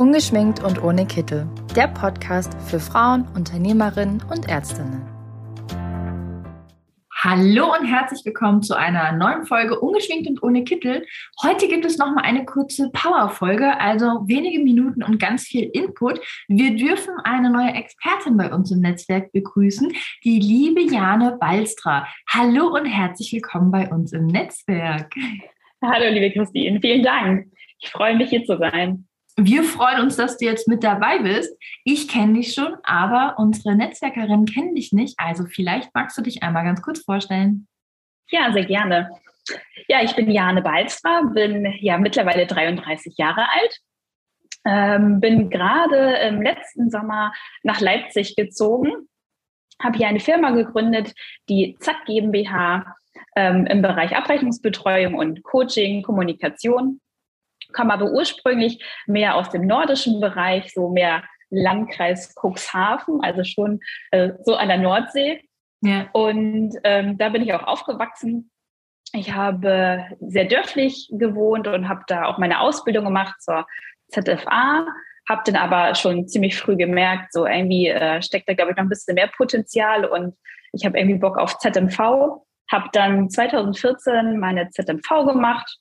Ungeschminkt und ohne Kittel. Der Podcast für Frauen, Unternehmerinnen und Ärztinnen. Hallo und herzlich willkommen zu einer neuen Folge Ungeschminkt und ohne Kittel. Heute gibt es nochmal eine kurze Power-Folge, also wenige Minuten und ganz viel Input. Wir dürfen eine neue Expertin bei uns im Netzwerk begrüßen, die liebe Jane Balstra. Hallo und herzlich willkommen bei uns im Netzwerk. Hallo, liebe Christine, vielen Dank. Ich freue mich, hier zu sein. Wir freuen uns, dass du jetzt mit dabei bist. Ich kenne dich schon, aber unsere Netzwerkerinnen kennen dich nicht. Also vielleicht magst du dich einmal ganz kurz vorstellen. Ja, sehr gerne. Ja, ich bin Jane Balstra, bin ja mittlerweile 33 Jahre alt. Ähm, bin gerade im letzten Sommer nach Leipzig gezogen, habe hier eine Firma gegründet, die ZAK GmbH ähm, im Bereich Abrechnungsbetreuung und Coaching, Kommunikation komme aber ursprünglich mehr aus dem nordischen Bereich, so mehr Landkreis Cuxhaven, also schon äh, so an der Nordsee. Ja. Und ähm, da bin ich auch aufgewachsen. Ich habe sehr dörflich gewohnt und habe da auch meine Ausbildung gemacht zur ZFA, habe dann aber schon ziemlich früh gemerkt, so irgendwie äh, steckt da, glaube ich, noch ein bisschen mehr Potenzial und ich habe irgendwie Bock auf ZMV, habe dann 2014 meine ZMV gemacht,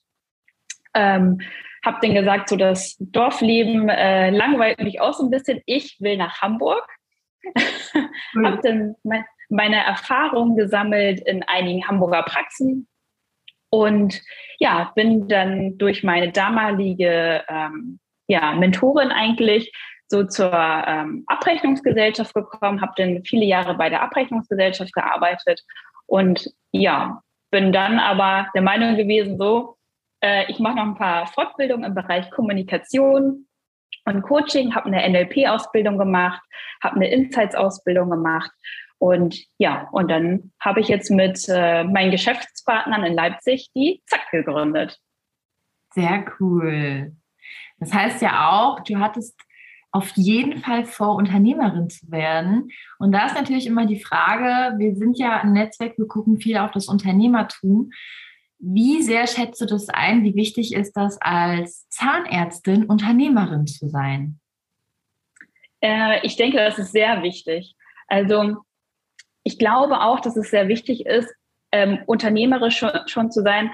ähm, habe dann gesagt, so das Dorfleben äh, langweilt mich auch so ein bisschen. Ich will nach Hamburg. Mhm. habe dann me meine Erfahrungen gesammelt in einigen Hamburger Praxen und ja, bin dann durch meine damalige ähm, ja, Mentorin eigentlich so zur ähm, Abrechnungsgesellschaft gekommen, habe dann viele Jahre bei der Abrechnungsgesellschaft gearbeitet und ja, bin dann aber der Meinung gewesen, so, äh, ich mache noch ein paar Fortbildungen im Bereich Kommunikation und Coaching, habe eine NLP-Ausbildung gemacht, habe eine Insights-Ausbildung gemacht. Und ja, und dann habe ich jetzt mit äh, meinen Geschäftspartnern in Leipzig die Zack gegründet. Sehr cool. Das heißt ja auch, du hattest auf jeden Fall vor, Unternehmerin zu werden. Und da ist natürlich immer die Frage, wir sind ja ein Netzwerk, wir gucken viel auf das Unternehmertum. Wie sehr schätzt du das ein? Wie wichtig ist das als Zahnärztin, Unternehmerin zu sein? Äh, ich denke, das ist sehr wichtig. Also ich glaube auch, dass es sehr wichtig ist, ähm, unternehmerisch schon, schon zu sein,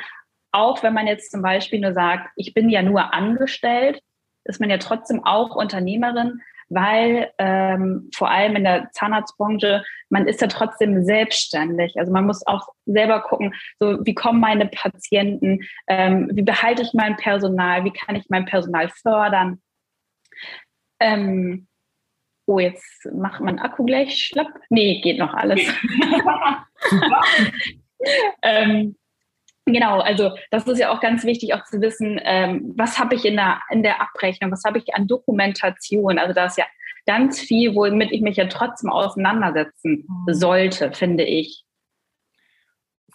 auch wenn man jetzt zum Beispiel nur sagt, ich bin ja nur angestellt, ist man ja trotzdem auch Unternehmerin, weil ähm, vor allem in der Zahnarztbranche, man ist ja trotzdem selbstständig. Also man muss auch selber gucken, so wie kommen meine Patienten, ähm, wie behalte ich mein Personal, wie kann ich mein Personal fördern. Ähm, oh, jetzt macht mein Akku gleich schlapp. Nee, geht noch alles. ähm, Genau, also das ist ja auch ganz wichtig, auch zu wissen, ähm, was habe ich in der, in der Abrechnung, was habe ich an Dokumentation. Also da ist ja ganz viel, womit ich mich ja trotzdem auseinandersetzen mhm. sollte, finde ich.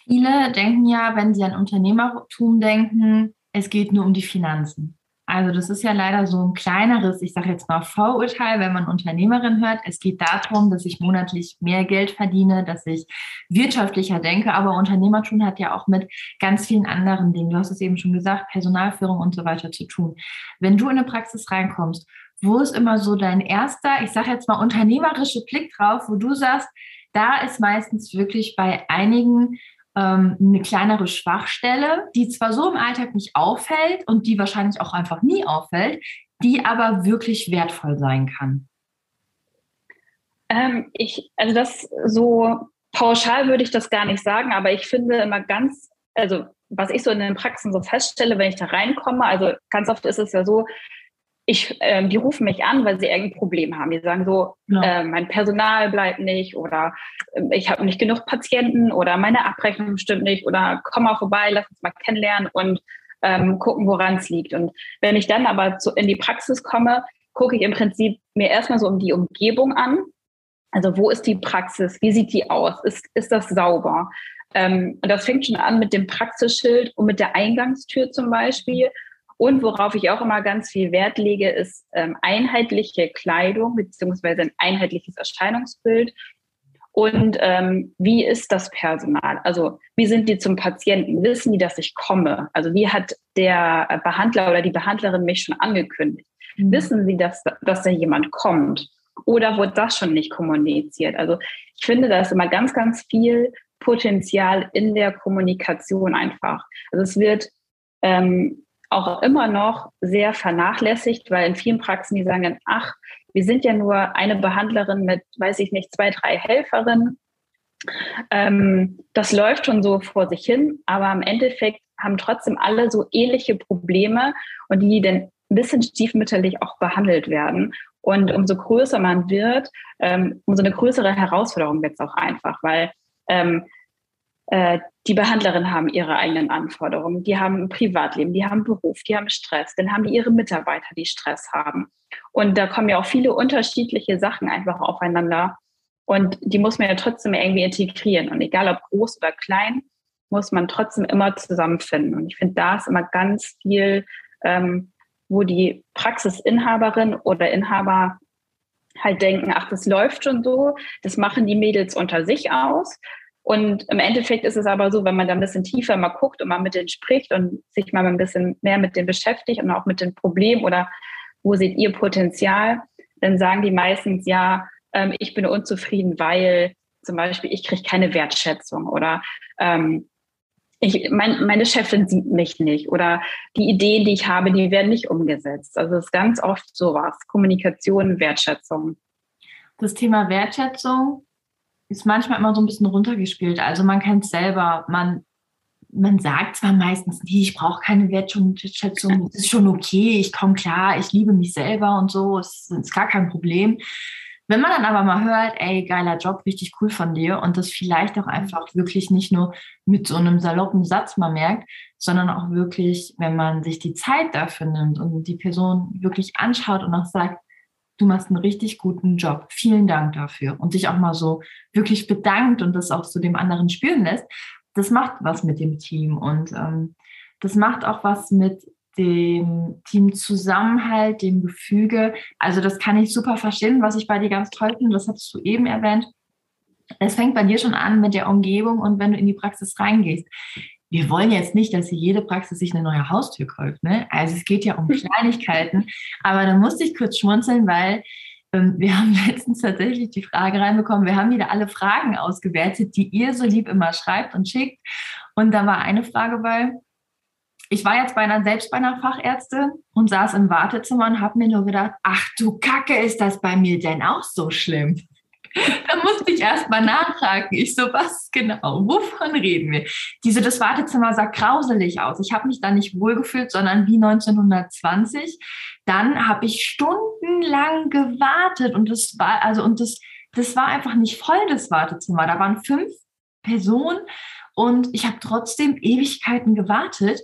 Viele denken ja, wenn sie an Unternehmertum denken, es geht nur um die Finanzen. Also das ist ja leider so ein kleineres, ich sage jetzt mal Vorurteil, wenn man Unternehmerin hört. Es geht darum, dass ich monatlich mehr Geld verdiene, dass ich wirtschaftlicher denke. Aber Unternehmertum hat ja auch mit ganz vielen anderen Dingen, du hast es eben schon gesagt, Personalführung und so weiter zu tun. Wenn du in eine Praxis reinkommst, wo ist immer so dein erster, ich sage jetzt mal unternehmerische Blick drauf, wo du sagst, da ist meistens wirklich bei einigen ähm, eine kleinere Schwachstelle, die zwar so im Alltag nicht auffällt und die wahrscheinlich auch einfach nie auffällt, die aber wirklich wertvoll sein kann? Ähm, ich, also das so pauschal würde ich das gar nicht sagen, aber ich finde immer ganz, also was ich so in den Praxen so feststelle, wenn ich da reinkomme, also ganz oft ist es ja so, ich, ähm, die rufen mich an, weil sie irgendein Problem haben. Die sagen so, ja. äh, mein Personal bleibt nicht oder äh, ich habe nicht genug Patienten oder meine Abrechnung stimmt nicht oder komm mal vorbei, lass uns mal kennenlernen und ähm, gucken, woran es liegt. Und wenn ich dann aber zu, in die Praxis komme, gucke ich im Prinzip mir erstmal so um die Umgebung an. Also wo ist die Praxis? Wie sieht die aus? Ist, ist das sauber? Ähm, und das fängt schon an mit dem Praxisschild und mit der Eingangstür zum Beispiel. Und worauf ich auch immer ganz viel Wert lege, ist ähm, einheitliche Kleidung beziehungsweise ein einheitliches Erscheinungsbild. Und ähm, wie ist das Personal? Also wie sind die zum Patienten? Wissen die, dass ich komme? Also wie hat der Behandler oder die Behandlerin mich schon angekündigt? Mhm. Wissen sie, dass, dass da jemand kommt? Oder wurde das schon nicht kommuniziert? Also ich finde, da ist immer ganz, ganz viel Potenzial in der Kommunikation einfach. Also es wird ähm, auch immer noch sehr vernachlässigt, weil in vielen Praxen die sagen ach, wir sind ja nur eine Behandlerin mit, weiß ich nicht, zwei, drei Helferinnen. Ähm, das läuft schon so vor sich hin, aber im Endeffekt haben trotzdem alle so ähnliche Probleme und die dann ein bisschen stiefmütterlich auch behandelt werden. Und umso größer man wird, ähm, umso eine größere Herausforderung wird es auch einfach, weil ähm, äh, die Behandlerinnen haben ihre eigenen Anforderungen, die haben ein Privatleben, die haben Beruf, die haben Stress, dann haben die ihre Mitarbeiter, die Stress haben. Und da kommen ja auch viele unterschiedliche Sachen einfach aufeinander. Und die muss man ja trotzdem irgendwie integrieren. Und egal ob groß oder klein, muss man trotzdem immer zusammenfinden. Und ich finde, da ist immer ganz viel, ähm, wo die Praxisinhaberin oder Inhaber halt denken, ach, das läuft schon so, das machen die Mädels unter sich aus. Und im Endeffekt ist es aber so, wenn man da ein bisschen tiefer mal guckt und mal mit denen spricht und sich mal ein bisschen mehr mit denen beschäftigt und auch mit den Problemen oder wo seht ihr Potenzial, dann sagen die meistens, ja, ähm, ich bin unzufrieden, weil zum Beispiel ich kriege keine Wertschätzung oder ähm, ich, mein, meine Chefin sieht mich nicht oder die Ideen, die ich habe, die werden nicht umgesetzt. Also es ist ganz oft sowas, Kommunikation, Wertschätzung. Das Thema Wertschätzung ist manchmal immer so ein bisschen runtergespielt. Also man kennt es selber, man, man sagt zwar meistens, nee, ich brauche keine Wertschätzung, es ist schon okay, ich komme klar, ich liebe mich selber und so, es ist gar kein Problem. Wenn man dann aber mal hört, ey, geiler Job, richtig cool von dir und das vielleicht auch einfach wirklich nicht nur mit so einem saloppen Satz mal merkt, sondern auch wirklich, wenn man sich die Zeit dafür nimmt und die Person wirklich anschaut und auch sagt, du machst einen richtig guten Job, vielen Dank dafür und sich auch mal so wirklich bedankt und das auch zu dem anderen spüren lässt, das macht was mit dem Team und ähm, das macht auch was mit dem Teamzusammenhalt, dem Gefüge. Also das kann ich super verstehen, was ich bei dir ganz toll finde, das hattest du eben erwähnt. Es fängt bei dir schon an mit der Umgebung und wenn du in die Praxis reingehst. Wir wollen jetzt nicht, dass jede Praxis sich eine neue Haustür kauft. Ne? Also es geht ja um Kleinigkeiten. Aber da musste ich kurz schmunzeln, weil ähm, wir haben letztens tatsächlich die Frage reinbekommen. Wir haben wieder alle Fragen ausgewertet, die ihr so lieb immer schreibt und schickt. Und da war eine Frage bei, ich war jetzt bei einer, selbst bei einer Fachärztin und saß im Wartezimmer und habe mir nur gedacht, ach du Kacke, ist das bei mir denn auch so schlimm? da musste ich erst mal nachhaken. Ich so, was genau? Wovon reden wir? Diese, das Wartezimmer sah grauselig aus. Ich habe mich da nicht wohlgefühlt, sondern wie 1920. Dann habe ich stundenlang gewartet und das war, also, und das, das war einfach nicht voll, das Wartezimmer. Da waren fünf Personen und ich habe trotzdem Ewigkeiten gewartet.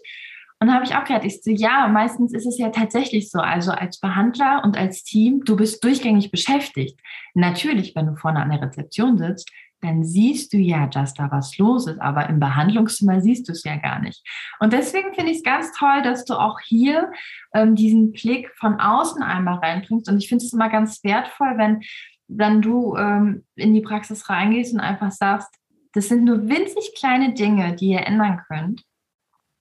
Und habe ich auch gedacht, ich so, ja, meistens ist es ja tatsächlich so. Also als Behandler und als Team, du bist durchgängig beschäftigt. Natürlich, wenn du vorne an der Rezeption sitzt, dann siehst du ja, dass da was los ist, aber im Behandlungszimmer siehst du es ja gar nicht. Und deswegen finde ich es ganz toll, dass du auch hier ähm, diesen Blick von außen einmal reinbringst. Und ich finde es immer ganz wertvoll, wenn dann du ähm, in die Praxis reingehst und einfach sagst, das sind nur winzig kleine Dinge, die ihr ändern könnt.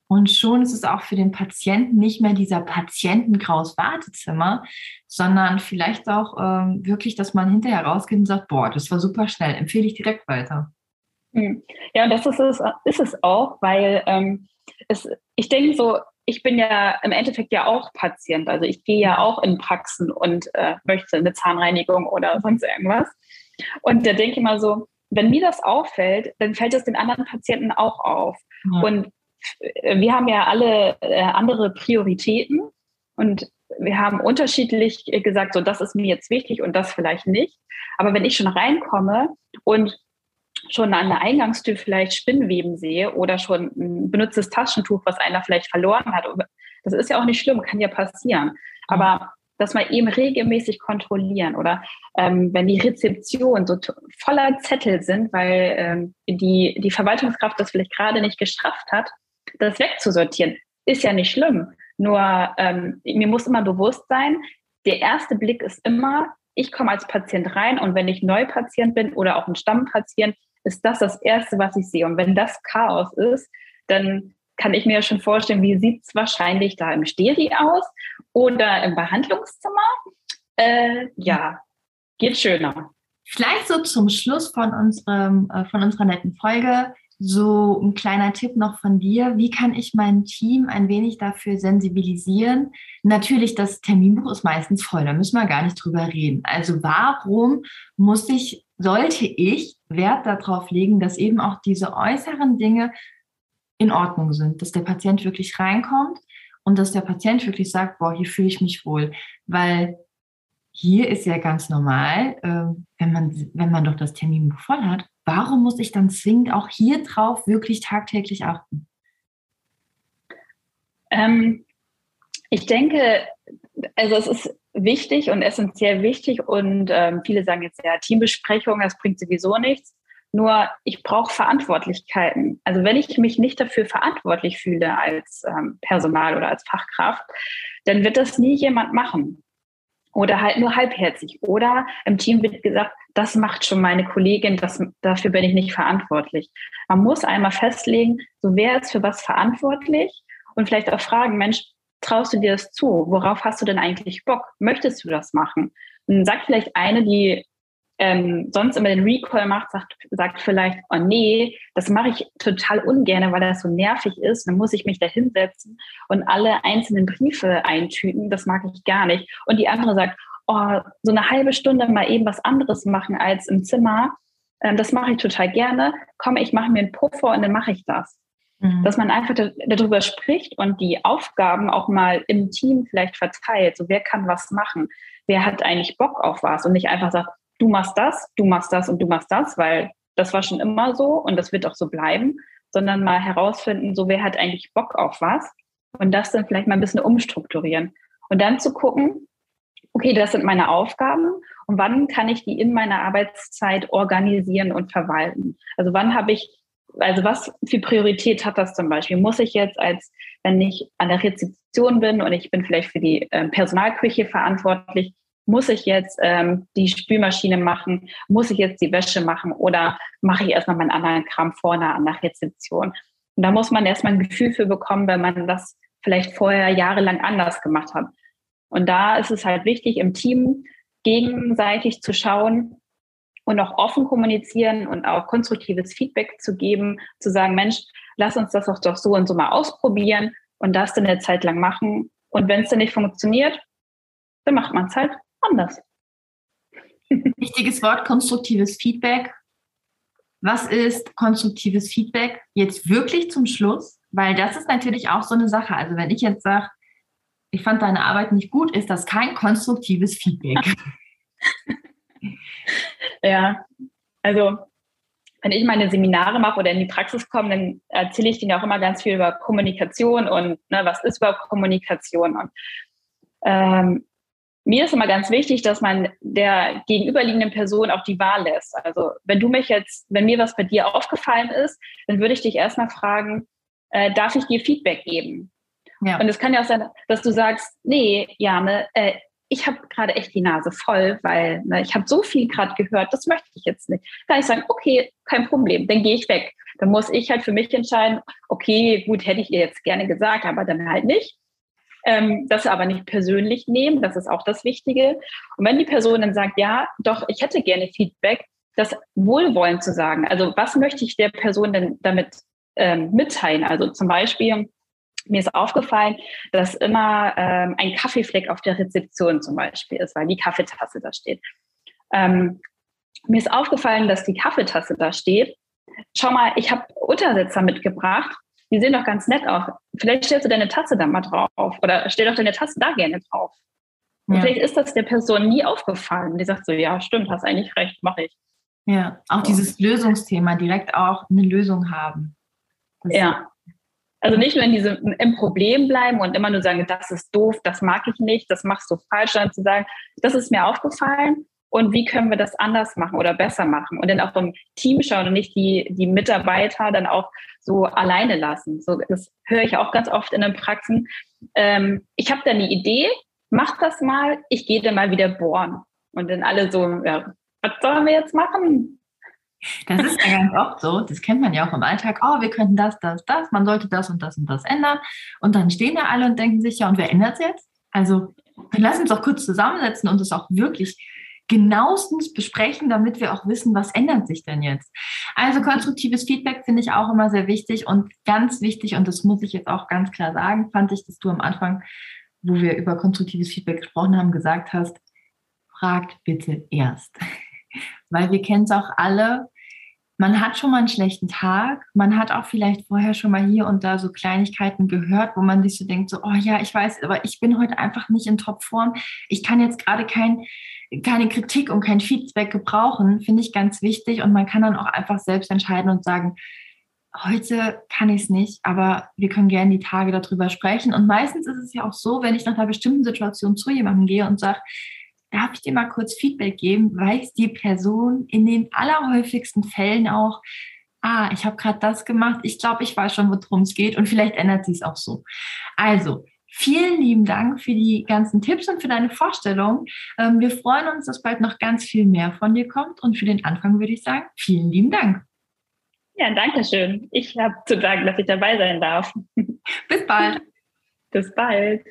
Und schon ist es auch für den Patienten nicht mehr dieser patientengraues Wartezimmer, sondern vielleicht auch ähm, wirklich, dass man hinterher rausgeht und sagt, boah, das war super schnell, empfehle ich direkt weiter. Hm. Ja, das ist es, ist es auch, weil ähm, es, ich denke so, ich bin ja im Endeffekt ja auch Patient. Also ich gehe ja auch in Praxen und äh, möchte eine Zahnreinigung oder sonst irgendwas. Und da denke ich mal so, wenn mir das auffällt, dann fällt es den anderen Patienten auch auf. Ja. Und wir haben ja alle äh, andere Prioritäten und wir haben unterschiedlich gesagt, so das ist mir jetzt wichtig und das vielleicht nicht. Aber wenn ich schon reinkomme und schon an der Eingangstür vielleicht Spinnweben sehe oder schon ein benutztes Taschentuch, was einer vielleicht verloren hat, das ist ja auch nicht schlimm, kann ja passieren. Aber dass man eben regelmäßig kontrollieren oder ähm, wenn die Rezeption so voller Zettel sind, weil ähm, die, die Verwaltungskraft das vielleicht gerade nicht geschafft hat, das wegzusortieren, ist ja nicht schlimm. Nur ähm, mir muss immer bewusst sein, der erste Blick ist immer, ich komme als Patient rein und wenn ich Neupatient bin oder auch ein Stammpatient, ist das das Erste, was ich sehe. Und wenn das Chaos ist, dann kann ich mir schon vorstellen, wie sieht es wahrscheinlich da im Steri aus oder im Behandlungszimmer. Äh, ja, geht schöner. Vielleicht so zum Schluss von, unserem, äh, von unserer netten Folge so ein kleiner Tipp noch von dir. Wie kann ich mein Team ein wenig dafür sensibilisieren? Natürlich, das Terminbuch ist meistens voll, da müssen wir gar nicht drüber reden. Also warum muss ich, sollte ich Wert darauf legen, dass eben auch diese äußeren Dinge in Ordnung sind, dass der Patient wirklich reinkommt und dass der Patient wirklich sagt, boah, hier fühle ich mich wohl. Weil hier ist ja ganz normal, äh, wenn, man, wenn man doch das Terminbuch voll hat, warum muss ich dann zwingend auch hier drauf wirklich tagtäglich achten? Ähm, ich denke, also es ist wichtig und essentiell wichtig und ähm, viele sagen jetzt ja, Teambesprechung, das bringt sowieso nichts. Nur ich brauche Verantwortlichkeiten. Also wenn ich mich nicht dafür verantwortlich fühle als ähm, Personal oder als Fachkraft, dann wird das nie jemand machen oder halt nur halbherzig. Oder im Team wird gesagt, das macht schon meine Kollegin, das, dafür bin ich nicht verantwortlich. Man muss einmal festlegen, so wer ist für was verantwortlich und vielleicht auch fragen, Mensch, traust du dir das zu? Worauf hast du denn eigentlich Bock? Möchtest du das machen? Und dann sagt vielleicht eine, die ähm, sonst immer den Recall macht, sagt, sagt vielleicht, oh nee, das mache ich total ungern, weil das so nervig ist. Dann muss ich mich da hinsetzen und alle einzelnen Briefe eintüten. Das mag ich gar nicht. Und die andere sagt, oh, so eine halbe Stunde mal eben was anderes machen als im Zimmer. Ähm, das mache ich total gerne. Komm, ich mache mir einen Puffer und dann mache ich das. Mhm. Dass man einfach darüber spricht und die Aufgaben auch mal im Team vielleicht verteilt. So, wer kann was machen? Wer hat eigentlich Bock auf was? Und nicht einfach sagt, du machst das, du machst das und du machst das, weil das war schon immer so und das wird auch so bleiben, sondern mal herausfinden, so wer hat eigentlich Bock auf was und das dann vielleicht mal ein bisschen umstrukturieren und dann zu gucken, okay, das sind meine Aufgaben und wann kann ich die in meiner Arbeitszeit organisieren und verwalten? Also wann habe ich, also was für Priorität hat das zum Beispiel? Muss ich jetzt als, wenn ich an der Rezeption bin und ich bin vielleicht für die äh, Personalküche verantwortlich, muss ich jetzt ähm, die Spülmaschine machen, muss ich jetzt die Wäsche machen oder mache ich erstmal meinen anderen Kram vorne an der Rezeption. Und da muss man erstmal ein Gefühl für bekommen, wenn man das vielleicht vorher jahrelang anders gemacht hat. Und da ist es halt wichtig, im Team gegenseitig zu schauen und auch offen kommunizieren und auch konstruktives Feedback zu geben, zu sagen, Mensch, lass uns das doch so und so mal ausprobieren und das dann eine Zeit lang machen. Und wenn es dann nicht funktioniert, dann macht man es halt anders. Wichtiges Wort, konstruktives Feedback. Was ist konstruktives Feedback jetzt wirklich zum Schluss? Weil das ist natürlich auch so eine Sache. Also wenn ich jetzt sage, ich fand deine Arbeit nicht gut, ist das kein konstruktives Feedback. ja, also wenn ich meine Seminare mache oder in die Praxis komme, dann erzähle ich denen auch immer ganz viel über Kommunikation und ne, was ist überhaupt Kommunikation. Und ähm, mir ist immer ganz wichtig, dass man der gegenüberliegenden Person auch die Wahl lässt. Also wenn du mich jetzt, wenn mir was bei dir aufgefallen ist, dann würde ich dich erstmal fragen, äh, darf ich dir Feedback geben? Ja. Und es kann ja auch sein, dass du sagst, nee, Jane, äh, ich habe gerade echt die Nase voll, weil ne, ich habe so viel gerade gehört, das möchte ich jetzt nicht. Dann kann ich sagen, okay, kein Problem, dann gehe ich weg. Dann muss ich halt für mich entscheiden, okay, gut, hätte ich ihr jetzt gerne gesagt, aber dann halt nicht ähm, das aber nicht persönlich nehmen, das ist auch das Wichtige. Und wenn die Person dann sagt, ja, doch, ich hätte gerne Feedback, das wohlwollend zu sagen. Also was möchte ich der Person denn damit ähm, mitteilen? Also zum Beispiel, mir ist aufgefallen, dass immer ähm, ein Kaffeefleck auf der Rezeption zum Beispiel ist, weil die Kaffeetasse da steht. Ähm, mir ist aufgefallen, dass die Kaffeetasse da steht. Schau mal, ich habe Untersetzer mitgebracht die sehen doch ganz nett aus. Vielleicht stellst du deine Tasse da mal drauf oder stell doch deine Tasse da gerne drauf. Und ja. vielleicht ist das der Person nie aufgefallen. Die sagt so, ja, stimmt, hast eigentlich recht, mache ich. Ja, auch so. dieses Lösungsthema, direkt auch eine Lösung haben. Das ja. Also nicht nur in diesem im Problem bleiben und immer nur sagen, das ist doof, das mag ich nicht, das machst du falsch, sondern zu sagen, das ist mir aufgefallen und wie können wir das anders machen oder besser machen und dann auch im Team schauen und nicht die, die Mitarbeiter dann auch so alleine lassen. So, das höre ich auch ganz oft in den Praxen. Ähm, ich habe da eine Idee, mach das mal, ich gehe dann mal wieder bohren. Und dann alle so, ja, was sollen wir jetzt machen? Das ist ja ganz oft so, das kennt man ja auch im Alltag, oh, wir könnten das, das, das, man sollte das und das und das ändern. Und dann stehen da alle und denken sich, ja, und wer ändert es jetzt? Also, wir lassen uns auch kurz zusammensetzen und es auch wirklich genauestens besprechen, damit wir auch wissen, was ändert sich denn jetzt. Also konstruktives Feedback finde ich auch immer sehr wichtig und ganz wichtig, und das muss ich jetzt auch ganz klar sagen, fand ich, dass du am Anfang, wo wir über konstruktives Feedback gesprochen haben, gesagt hast, fragt bitte erst. Weil wir kennen es auch alle, man hat schon mal einen schlechten Tag, man hat auch vielleicht vorher schon mal hier und da so Kleinigkeiten gehört, wo man sich so denkt, so, oh ja, ich weiß, aber ich bin heute einfach nicht in Topform. Ich kann jetzt gerade kein, keine Kritik und kein Feedback gebrauchen, finde ich ganz wichtig. Und man kann dann auch einfach selbst entscheiden und sagen, heute kann ich es nicht, aber wir können gerne die Tage darüber sprechen. Und meistens ist es ja auch so, wenn ich nach einer bestimmten Situation zu jemandem gehe und sage, darf ich dir mal kurz Feedback geben, weiß die Person in den allerhäufigsten Fällen auch, ah, ich habe gerade das gemacht, ich glaube, ich weiß schon, worum es geht und vielleicht ändert sie es auch so. Also, Vielen lieben Dank für die ganzen Tipps und für deine Vorstellung. Ähm, wir freuen uns, dass bald noch ganz viel mehr von dir kommt. Und für den Anfang würde ich sagen, vielen lieben Dank. Ja, danke schön. Ich habe zu danken, dass ich dabei sein darf. Bis bald. Bis bald.